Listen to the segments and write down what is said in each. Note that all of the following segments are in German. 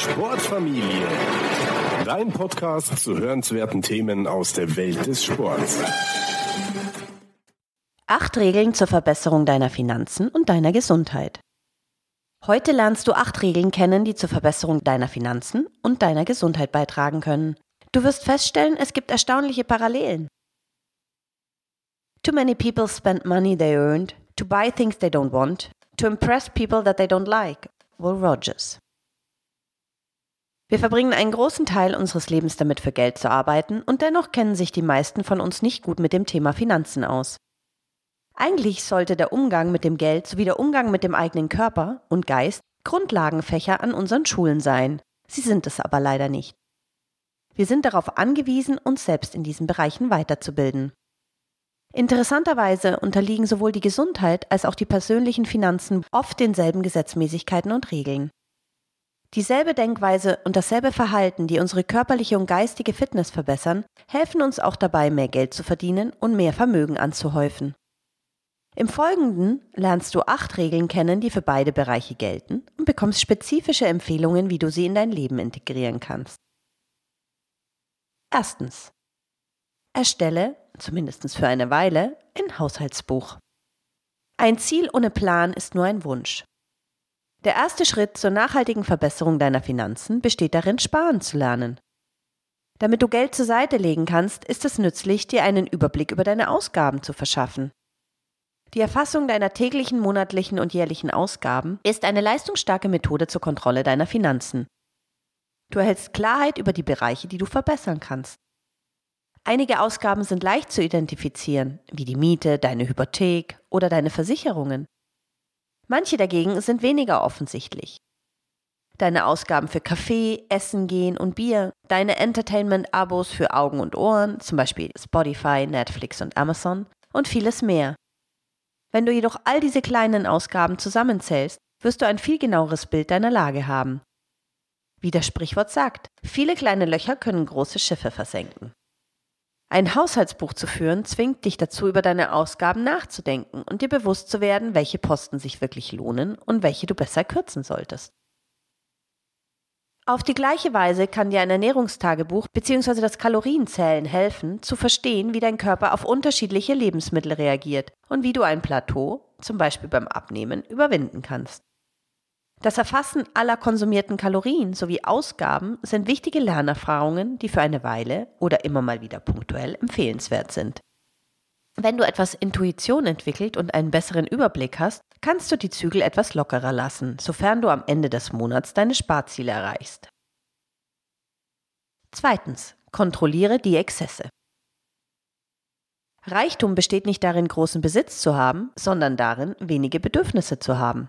Sportfamilie. Dein Podcast zu hörenswerten Themen aus der Welt des Sports. Acht Regeln zur Verbesserung deiner Finanzen und deiner Gesundheit. Heute lernst du acht Regeln kennen, die zur Verbesserung deiner Finanzen und deiner Gesundheit beitragen können. Du wirst feststellen, es gibt erstaunliche Parallelen. Too many people spend money they earned to buy things they don't want, to impress people that they don't like. Will Rogers. Wir verbringen einen großen Teil unseres Lebens damit, für Geld zu arbeiten, und dennoch kennen sich die meisten von uns nicht gut mit dem Thema Finanzen aus. Eigentlich sollte der Umgang mit dem Geld sowie der Umgang mit dem eigenen Körper und Geist Grundlagenfächer an unseren Schulen sein. Sie sind es aber leider nicht. Wir sind darauf angewiesen, uns selbst in diesen Bereichen weiterzubilden. Interessanterweise unterliegen sowohl die Gesundheit als auch die persönlichen Finanzen oft denselben Gesetzmäßigkeiten und Regeln. Dieselbe Denkweise und dasselbe Verhalten, die unsere körperliche und geistige Fitness verbessern, helfen uns auch dabei, mehr Geld zu verdienen und mehr Vermögen anzuhäufen. Im Folgenden lernst du acht Regeln kennen, die für beide Bereiche gelten und bekommst spezifische Empfehlungen, wie du sie in dein Leben integrieren kannst. Erstens. Erstelle, zumindest für eine Weile, ein Haushaltsbuch. Ein Ziel ohne Plan ist nur ein Wunsch. Der erste Schritt zur nachhaltigen Verbesserung deiner Finanzen besteht darin, sparen zu lernen. Damit du Geld zur Seite legen kannst, ist es nützlich, dir einen Überblick über deine Ausgaben zu verschaffen. Die Erfassung deiner täglichen, monatlichen und jährlichen Ausgaben ist eine leistungsstarke Methode zur Kontrolle deiner Finanzen. Du erhältst Klarheit über die Bereiche, die du verbessern kannst. Einige Ausgaben sind leicht zu identifizieren, wie die Miete, deine Hypothek oder deine Versicherungen. Manche dagegen sind weniger offensichtlich. Deine Ausgaben für Kaffee, Essen gehen und Bier, deine Entertainment-Abos für Augen und Ohren, zum Beispiel Spotify, Netflix und Amazon und vieles mehr. Wenn du jedoch all diese kleinen Ausgaben zusammenzählst, wirst du ein viel genaueres Bild deiner Lage haben. Wie das Sprichwort sagt, viele kleine Löcher können große Schiffe versenken. Ein Haushaltsbuch zu führen zwingt dich dazu, über deine Ausgaben nachzudenken und dir bewusst zu werden, welche Posten sich wirklich lohnen und welche du besser kürzen solltest. Auf die gleiche Weise kann dir ein Ernährungstagebuch bzw. das Kalorienzählen helfen, zu verstehen, wie dein Körper auf unterschiedliche Lebensmittel reagiert und wie du ein Plateau, zum Beispiel beim Abnehmen, überwinden kannst. Das Erfassen aller konsumierten Kalorien sowie Ausgaben sind wichtige Lernerfahrungen, die für eine Weile oder immer mal wieder punktuell empfehlenswert sind. Wenn du etwas Intuition entwickelt und einen besseren Überblick hast, kannst du die Zügel etwas lockerer lassen, sofern du am Ende des Monats deine Sparziele erreichst. Zweitens, kontrolliere die Exzesse. Reichtum besteht nicht darin, großen Besitz zu haben, sondern darin, wenige Bedürfnisse zu haben.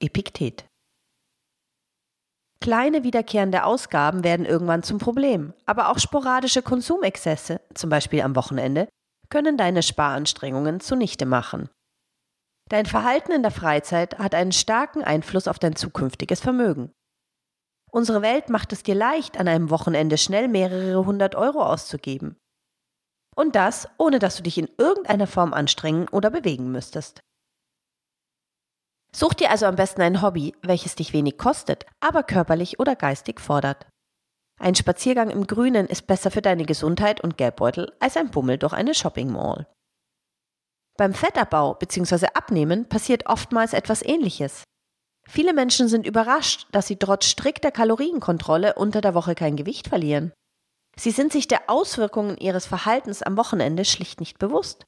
Epiktet. Kleine wiederkehrende Ausgaben werden irgendwann zum Problem, aber auch sporadische Konsumexzesse, zum Beispiel am Wochenende, können deine Sparanstrengungen zunichte machen. Dein Verhalten in der Freizeit hat einen starken Einfluss auf dein zukünftiges Vermögen. Unsere Welt macht es dir leicht, an einem Wochenende schnell mehrere hundert Euro auszugeben. Und das, ohne dass du dich in irgendeiner Form anstrengen oder bewegen müsstest. Such dir also am besten ein Hobby, welches dich wenig kostet, aber körperlich oder geistig fordert. Ein Spaziergang im Grünen ist besser für deine Gesundheit und Geldbeutel als ein Bummel durch eine Shopping Mall. Beim Fettabbau bzw. Abnehmen passiert oftmals etwas Ähnliches. Viele Menschen sind überrascht, dass sie trotz strikter Kalorienkontrolle unter der Woche kein Gewicht verlieren. Sie sind sich der Auswirkungen ihres Verhaltens am Wochenende schlicht nicht bewusst.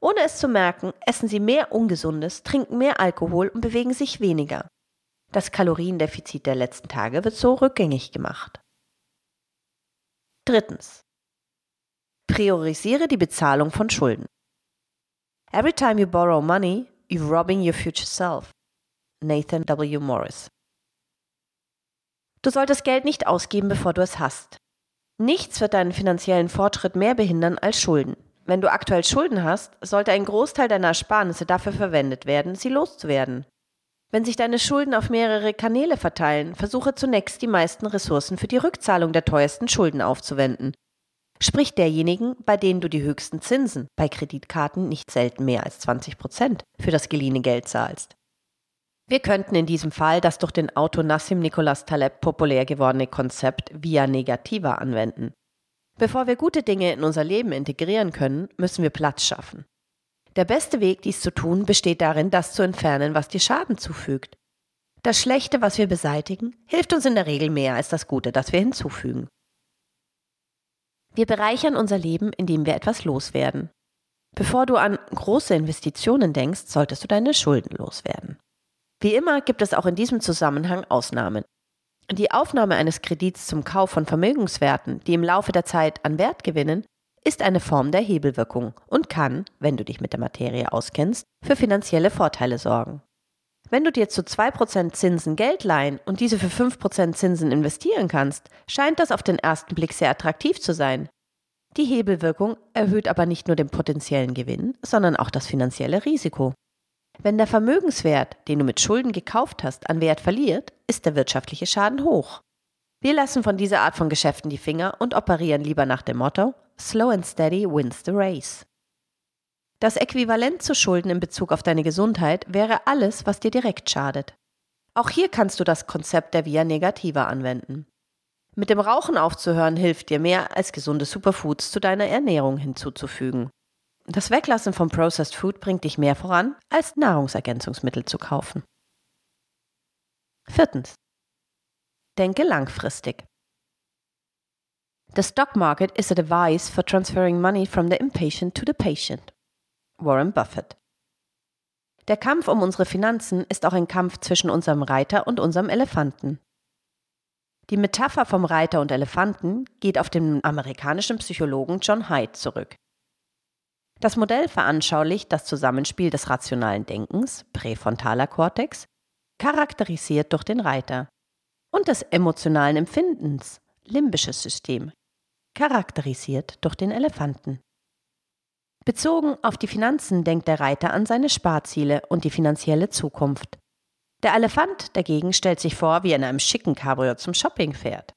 Ohne es zu merken, essen sie mehr Ungesundes, trinken mehr Alkohol und bewegen sich weniger. Das Kaloriendefizit der letzten Tage wird so rückgängig gemacht. Drittens. Priorisiere die Bezahlung von Schulden. Every time you borrow money, you're robbing your future self. Nathan W. Morris. Du solltest Geld nicht ausgeben, bevor du es hast. Nichts wird deinen finanziellen Fortschritt mehr behindern als Schulden. Wenn du aktuell Schulden hast, sollte ein Großteil deiner Ersparnisse dafür verwendet werden, sie loszuwerden. Wenn sich deine Schulden auf mehrere Kanäle verteilen, versuche zunächst die meisten Ressourcen für die Rückzahlung der teuersten Schulden aufzuwenden. Sprich derjenigen, bei denen du die höchsten Zinsen, bei Kreditkarten nicht selten mehr als 20 Prozent, für das geliehene Geld zahlst. Wir könnten in diesem Fall das durch den Autor Nassim Nicholas Taleb populär gewordene Konzept Via Negativa anwenden. Bevor wir gute Dinge in unser Leben integrieren können, müssen wir Platz schaffen. Der beste Weg, dies zu tun, besteht darin, das zu entfernen, was dir Schaden zufügt. Das Schlechte, was wir beseitigen, hilft uns in der Regel mehr als das Gute, das wir hinzufügen. Wir bereichern unser Leben, indem wir etwas loswerden. Bevor du an große Investitionen denkst, solltest du deine Schulden loswerden. Wie immer gibt es auch in diesem Zusammenhang Ausnahmen. Die Aufnahme eines Kredits zum Kauf von Vermögenswerten, die im Laufe der Zeit an Wert gewinnen, ist eine Form der Hebelwirkung und kann, wenn du dich mit der Materie auskennst, für finanzielle Vorteile sorgen. Wenn du dir zu 2% Zinsen Geld leihen und diese für 5% Zinsen investieren kannst, scheint das auf den ersten Blick sehr attraktiv zu sein. Die Hebelwirkung erhöht aber nicht nur den potenziellen Gewinn, sondern auch das finanzielle Risiko. Wenn der Vermögenswert, den du mit Schulden gekauft hast, an Wert verliert, ist der wirtschaftliche Schaden hoch. Wir lassen von dieser Art von Geschäften die Finger und operieren lieber nach dem Motto Slow and steady wins the race. Das Äquivalent zu Schulden in Bezug auf deine Gesundheit wäre alles, was dir direkt schadet. Auch hier kannst du das Konzept der Via Negativa anwenden. Mit dem Rauchen aufzuhören hilft dir mehr als gesunde Superfoods zu deiner Ernährung hinzuzufügen. Das Weglassen von Processed Food bringt dich mehr voran, als Nahrungsergänzungsmittel zu kaufen. Viertens. Denke langfristig. The stock market is a device for transferring money from the impatient to the patient. Warren Buffett. Der Kampf um unsere Finanzen ist auch ein Kampf zwischen unserem Reiter und unserem Elefanten. Die Metapher vom Reiter und Elefanten geht auf den amerikanischen Psychologen John Hyde zurück. Das Modell veranschaulicht das Zusammenspiel des rationalen Denkens, präfrontaler Kortex, charakterisiert durch den Reiter, und des emotionalen Empfindens, limbisches System, charakterisiert durch den Elefanten. Bezogen auf die Finanzen denkt der Reiter an seine Sparziele und die finanzielle Zukunft. Der Elefant dagegen stellt sich vor, wie er in einem schicken Cabrio zum Shopping fährt.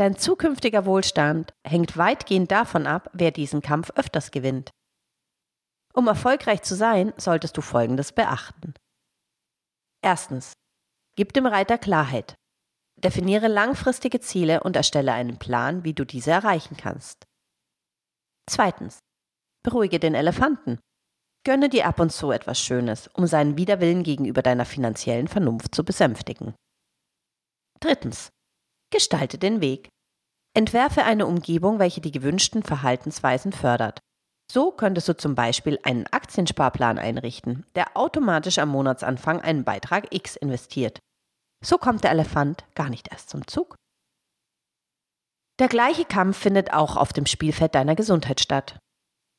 Dein zukünftiger Wohlstand hängt weitgehend davon ab, wer diesen Kampf öfters gewinnt. Um erfolgreich zu sein, solltest du Folgendes beachten. Erstens. Gib dem Reiter Klarheit. Definiere langfristige Ziele und erstelle einen Plan, wie du diese erreichen kannst. Zweitens. Beruhige den Elefanten. Gönne dir ab und zu etwas Schönes, um seinen Widerwillen gegenüber deiner finanziellen Vernunft zu besänftigen. Drittens. Gestalte den Weg. Entwerfe eine Umgebung, welche die gewünschten Verhaltensweisen fördert. So könntest du zum Beispiel einen Aktiensparplan einrichten, der automatisch am Monatsanfang einen Beitrag X investiert. So kommt der Elefant gar nicht erst zum Zug. Der gleiche Kampf findet auch auf dem Spielfeld deiner Gesundheit statt.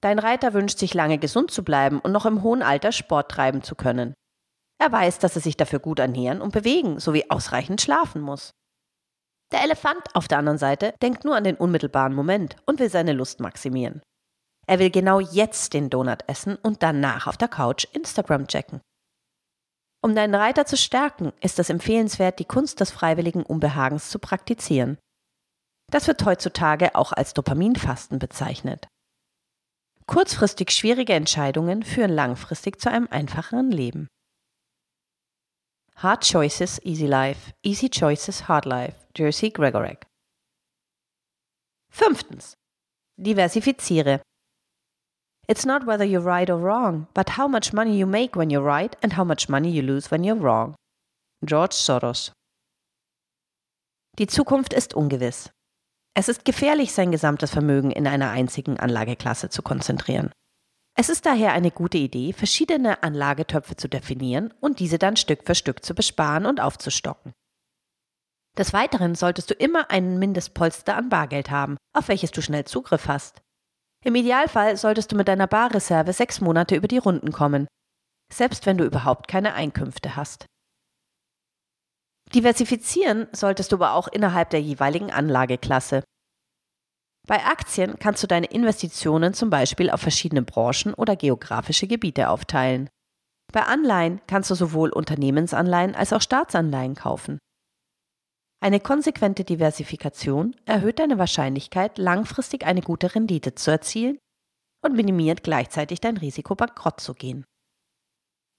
Dein Reiter wünscht sich lange gesund zu bleiben und noch im hohen Alter Sport treiben zu können. Er weiß, dass er sich dafür gut ernähren und bewegen sowie ausreichend schlafen muss. Der Elefant auf der anderen Seite denkt nur an den unmittelbaren Moment und will seine Lust maximieren. Er will genau jetzt den Donut essen und danach auf der Couch Instagram checken. Um deinen Reiter zu stärken, ist es empfehlenswert, die Kunst des freiwilligen Unbehagens zu praktizieren. Das wird heutzutage auch als Dopaminfasten bezeichnet. Kurzfristig schwierige Entscheidungen führen langfristig zu einem einfacheren Leben. Hard Choices, Easy Life, Easy Choices, Hard Life, Jersey Gregorek. Fünftens. Diversifiziere. It's not whether you're right or wrong, but how much money you make when you're right and how much money you lose when you're wrong. George Soros. Die Zukunft ist ungewiss. Es ist gefährlich, sein gesamtes Vermögen in einer einzigen Anlageklasse zu konzentrieren. Es ist daher eine gute Idee, verschiedene Anlagetöpfe zu definieren und diese dann Stück für Stück zu besparen und aufzustocken. Des Weiteren solltest du immer einen Mindestpolster an Bargeld haben, auf welches du schnell Zugriff hast. Im Idealfall solltest du mit deiner Barreserve sechs Monate über die Runden kommen, selbst wenn du überhaupt keine Einkünfte hast. Diversifizieren solltest du aber auch innerhalb der jeweiligen Anlageklasse. Bei Aktien kannst du deine Investitionen zum Beispiel auf verschiedene Branchen oder geografische Gebiete aufteilen. Bei Anleihen kannst du sowohl Unternehmensanleihen als auch Staatsanleihen kaufen. Eine konsequente Diversifikation erhöht deine Wahrscheinlichkeit, langfristig eine gute Rendite zu erzielen und minimiert gleichzeitig dein Risiko, bankrott zu gehen.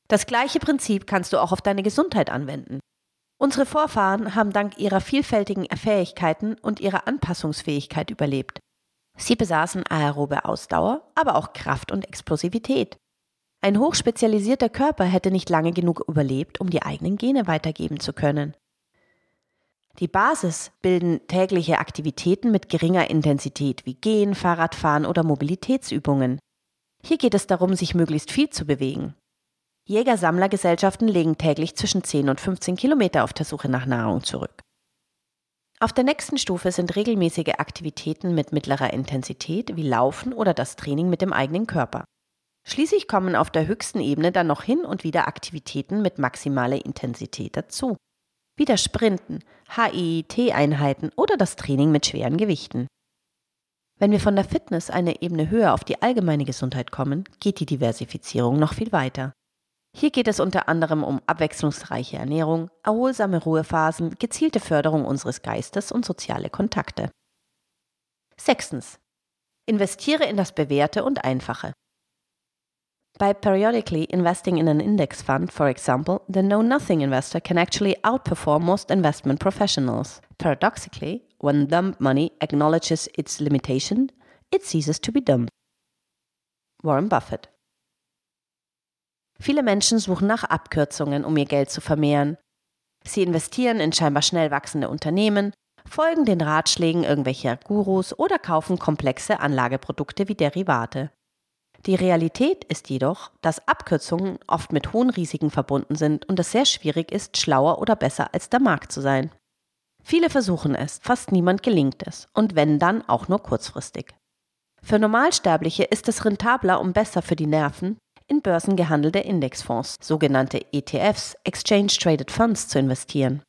Das gleiche Prinzip kannst du auch auf deine Gesundheit anwenden. Unsere Vorfahren haben dank ihrer vielfältigen Fähigkeiten und ihrer Anpassungsfähigkeit überlebt. Sie besaßen aerobe Ausdauer, aber auch Kraft und Explosivität. Ein hochspezialisierter Körper hätte nicht lange genug überlebt, um die eigenen Gene weitergeben zu können. Die Basis bilden tägliche Aktivitäten mit geringer Intensität wie Gehen, Fahrradfahren oder Mobilitätsübungen. Hier geht es darum, sich möglichst viel zu bewegen. Jäger-Sammler-Gesellschaften legen täglich zwischen 10 und 15 Kilometer auf der Suche nach Nahrung zurück. Auf der nächsten Stufe sind regelmäßige Aktivitäten mit mittlerer Intensität wie Laufen oder das Training mit dem eigenen Körper. Schließlich kommen auf der höchsten Ebene dann noch hin und wieder Aktivitäten mit maximaler Intensität dazu. Wie das Sprinten, HIIT-Einheiten oder das Training mit schweren Gewichten. Wenn wir von der Fitness eine Ebene höher auf die allgemeine Gesundheit kommen, geht die Diversifizierung noch viel weiter. Hier geht es unter anderem um abwechslungsreiche Ernährung, erholsame Ruhephasen, gezielte Förderung unseres Geistes und soziale Kontakte. Sechstens. Investiere in das Bewährte und Einfache. By periodically investing in an index fund, for example, the know nothing investor can actually outperform most investment professionals. Paradoxically, when dumb money acknowledges its limitation, it ceases to be dumb. Warren Buffett. Viele Menschen suchen nach Abkürzungen, um ihr Geld zu vermehren. Sie investieren in scheinbar schnell wachsende Unternehmen, folgen den Ratschlägen irgendwelcher Gurus oder kaufen komplexe Anlageprodukte wie Derivate. Die Realität ist jedoch, dass Abkürzungen oft mit hohen Risiken verbunden sind und es sehr schwierig ist, schlauer oder besser als der Markt zu sein. Viele versuchen es, fast niemand gelingt es, und wenn dann auch nur kurzfristig. Für Normalsterbliche ist es rentabler und besser für die Nerven, in börsengehandelte Indexfonds, sogenannte ETFs, Exchange Traded Funds, zu investieren.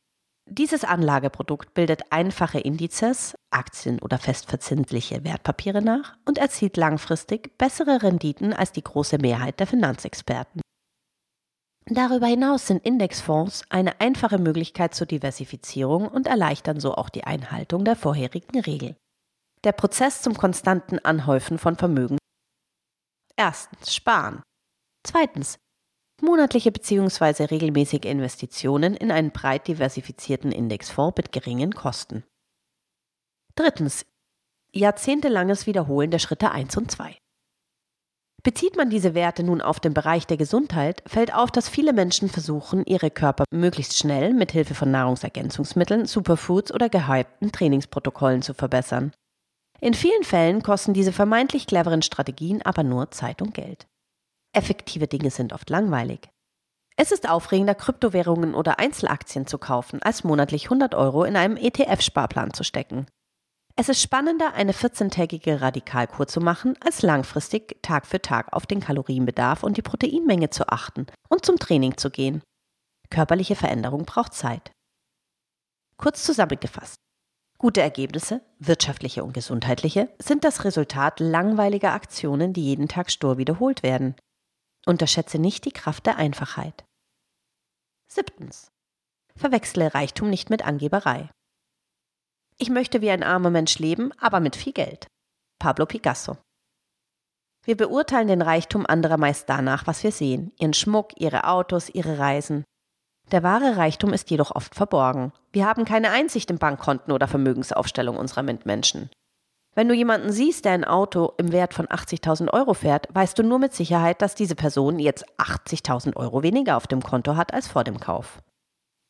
Dieses Anlageprodukt bildet einfache Indizes, Aktien oder festverzinsliche Wertpapiere nach und erzielt langfristig bessere Renditen als die große Mehrheit der Finanzexperten. Darüber hinaus sind Indexfonds eine einfache Möglichkeit zur Diversifizierung und erleichtern so auch die Einhaltung der vorherigen Regel. Der Prozess zum konstanten Anhäufen von Vermögen. Erstens Sparen. Zweitens monatliche bzw. regelmäßige Investitionen in einen breit diversifizierten Indexfonds mit geringen Kosten. Drittens. Jahrzehntelanges Wiederholen der Schritte 1 und 2. Bezieht man diese Werte nun auf den Bereich der Gesundheit, fällt auf, dass viele Menschen versuchen, ihre Körper möglichst schnell mit Hilfe von Nahrungsergänzungsmitteln, Superfoods oder gehypten Trainingsprotokollen zu verbessern. In vielen Fällen kosten diese vermeintlich cleveren Strategien aber nur Zeit und Geld. Effektive Dinge sind oft langweilig. Es ist aufregender, Kryptowährungen oder Einzelaktien zu kaufen, als monatlich 100 Euro in einem ETF-Sparplan zu stecken. Es ist spannender, eine 14-tägige Radikalkur zu machen, als langfristig Tag für Tag auf den Kalorienbedarf und die Proteinmenge zu achten und zum Training zu gehen. Körperliche Veränderung braucht Zeit. Kurz zusammengefasst. Gute Ergebnisse, wirtschaftliche und gesundheitliche, sind das Resultat langweiliger Aktionen, die jeden Tag stur wiederholt werden. Unterschätze nicht die Kraft der Einfachheit. Siebtens. Verwechsle Reichtum nicht mit Angeberei. Ich möchte wie ein armer Mensch leben, aber mit viel Geld. Pablo Picasso. Wir beurteilen den Reichtum anderer meist danach, was wir sehen, ihren Schmuck, ihre Autos, ihre Reisen. Der wahre Reichtum ist jedoch oft verborgen. Wir haben keine Einsicht in Bankkonten oder Vermögensaufstellung unserer Mitmenschen. Wenn du jemanden siehst, der ein Auto im Wert von 80.000 Euro fährt, weißt du nur mit Sicherheit, dass diese Person jetzt 80.000 Euro weniger auf dem Konto hat als vor dem Kauf.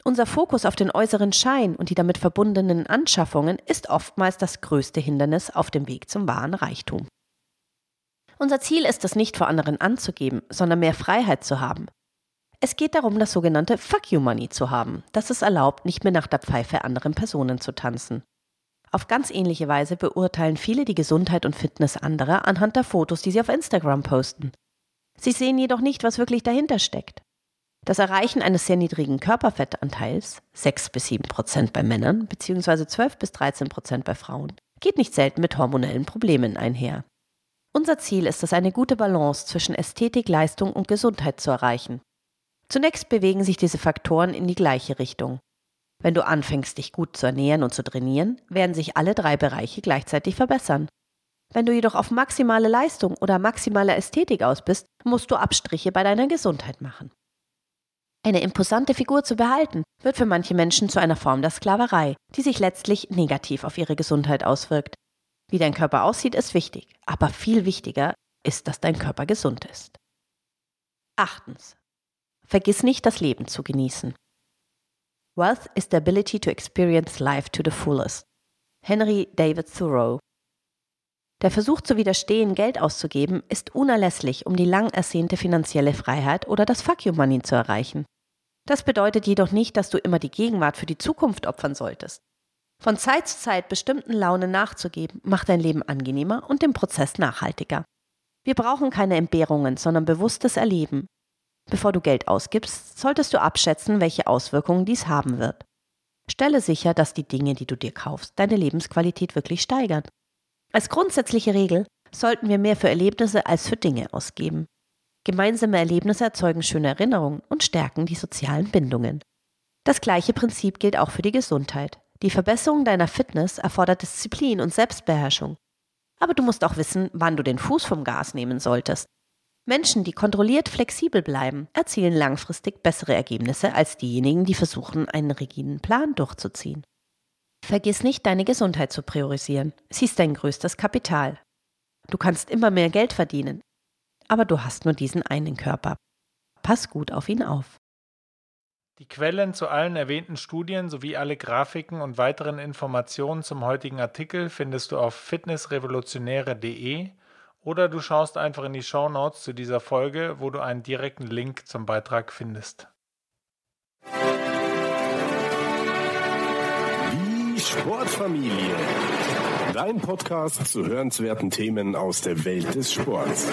Unser Fokus auf den äußeren Schein und die damit verbundenen Anschaffungen ist oftmals das größte Hindernis auf dem Weg zum wahren Reichtum. Unser Ziel ist es nicht vor anderen anzugeben, sondern mehr Freiheit zu haben. Es geht darum, das sogenannte Fuck You Money zu haben, das es erlaubt, nicht mehr nach der Pfeife anderen Personen zu tanzen. Auf ganz ähnliche Weise beurteilen viele die Gesundheit und Fitness anderer anhand der Fotos, die sie auf Instagram posten. Sie sehen jedoch nicht, was wirklich dahinter steckt. Das Erreichen eines sehr niedrigen Körperfettanteils, 6 bis 7 Prozent bei Männern bzw. 12 bis 13 Prozent bei Frauen, geht nicht selten mit hormonellen Problemen einher. Unser Ziel ist es, eine gute Balance zwischen Ästhetik, Leistung und Gesundheit zu erreichen. Zunächst bewegen sich diese Faktoren in die gleiche Richtung. Wenn du anfängst, dich gut zu ernähren und zu trainieren, werden sich alle drei Bereiche gleichzeitig verbessern. Wenn du jedoch auf maximale Leistung oder maximale Ästhetik aus bist, musst du Abstriche bei deiner Gesundheit machen. Eine imposante Figur zu behalten, wird für manche Menschen zu einer Form der Sklaverei, die sich letztlich negativ auf ihre Gesundheit auswirkt. Wie dein Körper aussieht, ist wichtig, aber viel wichtiger ist, dass dein Körper gesund ist. Achtens. Vergiss nicht, das Leben zu genießen. Wealth is the ability to experience life to the fullest. Henry David Thoreau. Der Versuch zu widerstehen, Geld auszugeben, ist unerlässlich, um die lang ersehnte finanzielle Freiheit oder das Fuck You Money zu erreichen. Das bedeutet jedoch nicht, dass du immer die Gegenwart für die Zukunft opfern solltest. Von Zeit zu Zeit bestimmten Launen nachzugeben, macht dein Leben angenehmer und den Prozess nachhaltiger. Wir brauchen keine Entbehrungen, sondern bewusstes Erleben. Bevor du Geld ausgibst, solltest du abschätzen, welche Auswirkungen dies haben wird. Stelle sicher, dass die Dinge, die du dir kaufst, deine Lebensqualität wirklich steigern. Als grundsätzliche Regel sollten wir mehr für Erlebnisse als für Dinge ausgeben. Gemeinsame Erlebnisse erzeugen schöne Erinnerungen und stärken die sozialen Bindungen. Das gleiche Prinzip gilt auch für die Gesundheit. Die Verbesserung deiner Fitness erfordert Disziplin und Selbstbeherrschung. Aber du musst auch wissen, wann du den Fuß vom Gas nehmen solltest. Menschen, die kontrolliert flexibel bleiben, erzielen langfristig bessere Ergebnisse als diejenigen, die versuchen, einen rigiden Plan durchzuziehen. Vergiss nicht, deine Gesundheit zu priorisieren. Sie ist dein größtes Kapital. Du kannst immer mehr Geld verdienen, aber du hast nur diesen einen Körper. Pass gut auf ihn auf. Die Quellen zu allen erwähnten Studien sowie alle Grafiken und weiteren Informationen zum heutigen Artikel findest du auf fitnessrevolutionäre.de oder du schaust einfach in die Show Notes zu dieser Folge, wo du einen direkten Link zum Beitrag findest. Die Sportfamilie. Dein Podcast zu hörenswerten Themen aus der Welt des Sports.